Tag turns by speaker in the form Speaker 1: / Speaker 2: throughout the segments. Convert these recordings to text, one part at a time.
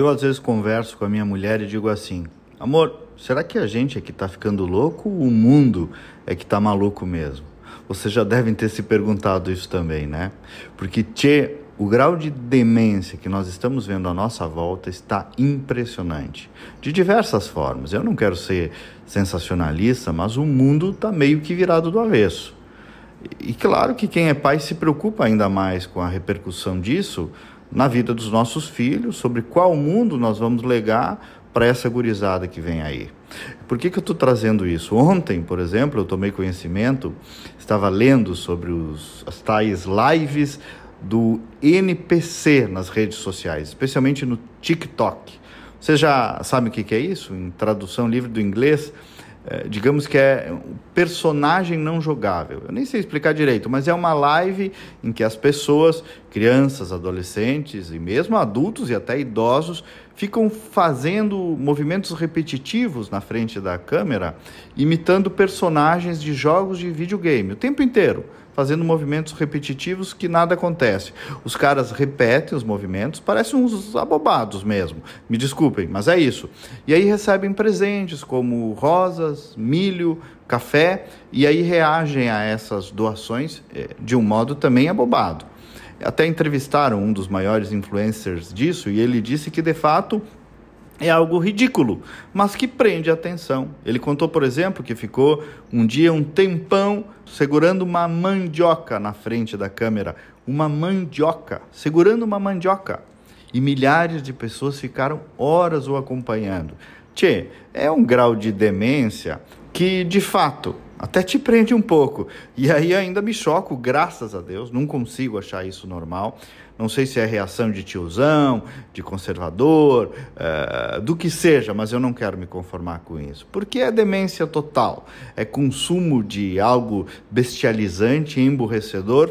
Speaker 1: Eu às vezes converso com a minha mulher e digo assim: amor, será que a gente é que está ficando louco ou o mundo é que está maluco mesmo? Vocês já devem ter se perguntado isso também, né? Porque, tchê, o grau de demência que nós estamos vendo à nossa volta está impressionante. De diversas formas. Eu não quero ser sensacionalista, mas o mundo está meio que virado do avesso. E claro que quem é pai se preocupa ainda mais com a repercussão disso na vida dos nossos filhos, sobre qual mundo nós vamos legar para essa gurizada que vem aí. Por que, que eu estou trazendo isso? Ontem, por exemplo, eu tomei conhecimento, estava lendo sobre os, as tais lives do NPC nas redes sociais, especialmente no TikTok. Você já sabe o que, que é isso? Em tradução livre do inglês, é, digamos que é um personagem não jogável. Eu nem sei explicar direito, mas é uma live em que as pessoas, crianças, adolescentes e mesmo adultos e até idosos, ficam fazendo movimentos repetitivos na frente da câmera, imitando personagens de jogos de videogame o tempo inteiro fazendo movimentos repetitivos que nada acontece. Os caras repetem os movimentos, parecem uns abobados mesmo. Me desculpem, mas é isso. E aí recebem presentes como rosas, milho, café, e aí reagem a essas doações eh, de um modo também abobado. Até entrevistaram um dos maiores influencers disso e ele disse que de fato é algo ridículo, mas que prende a atenção. Ele contou, por exemplo, que ficou um dia um tempão segurando uma mandioca na frente da câmera, uma mandioca, segurando uma mandioca. E milhares de pessoas ficaram horas o acompanhando. Tchê, é um grau de demência que, de fato, até te prende um pouco. E aí ainda me choco, graças a Deus, não consigo achar isso normal. Não sei se é reação de tiozão, de conservador, uh, do que seja, mas eu não quero me conformar com isso. Porque é demência total, é consumo de algo bestializante, emburrecedor.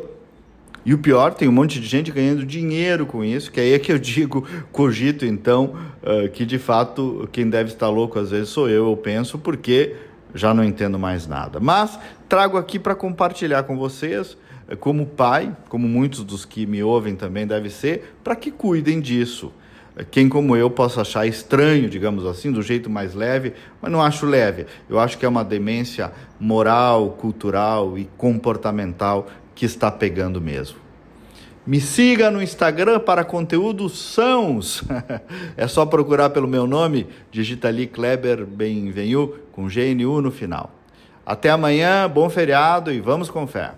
Speaker 1: E o pior, tem um monte de gente ganhando dinheiro com isso, que aí é que eu digo, cogito então, uh, que de fato quem deve estar louco às vezes sou eu, eu penso, porque já não entendo mais nada. Mas trago aqui para compartilhar com vocês é, como pai, como muitos dos que me ouvem também deve ser, para que cuidem disso. É, quem como eu possa achar estranho, digamos assim, do jeito mais leve, mas não acho leve. Eu acho que é uma demência moral, cultural e comportamental que está pegando mesmo. Me siga no Instagram para conteúdos sãos. é só procurar pelo meu nome, digita ali Kleber Benvenu com GNU no final. Até amanhã, bom feriado e vamos com fé.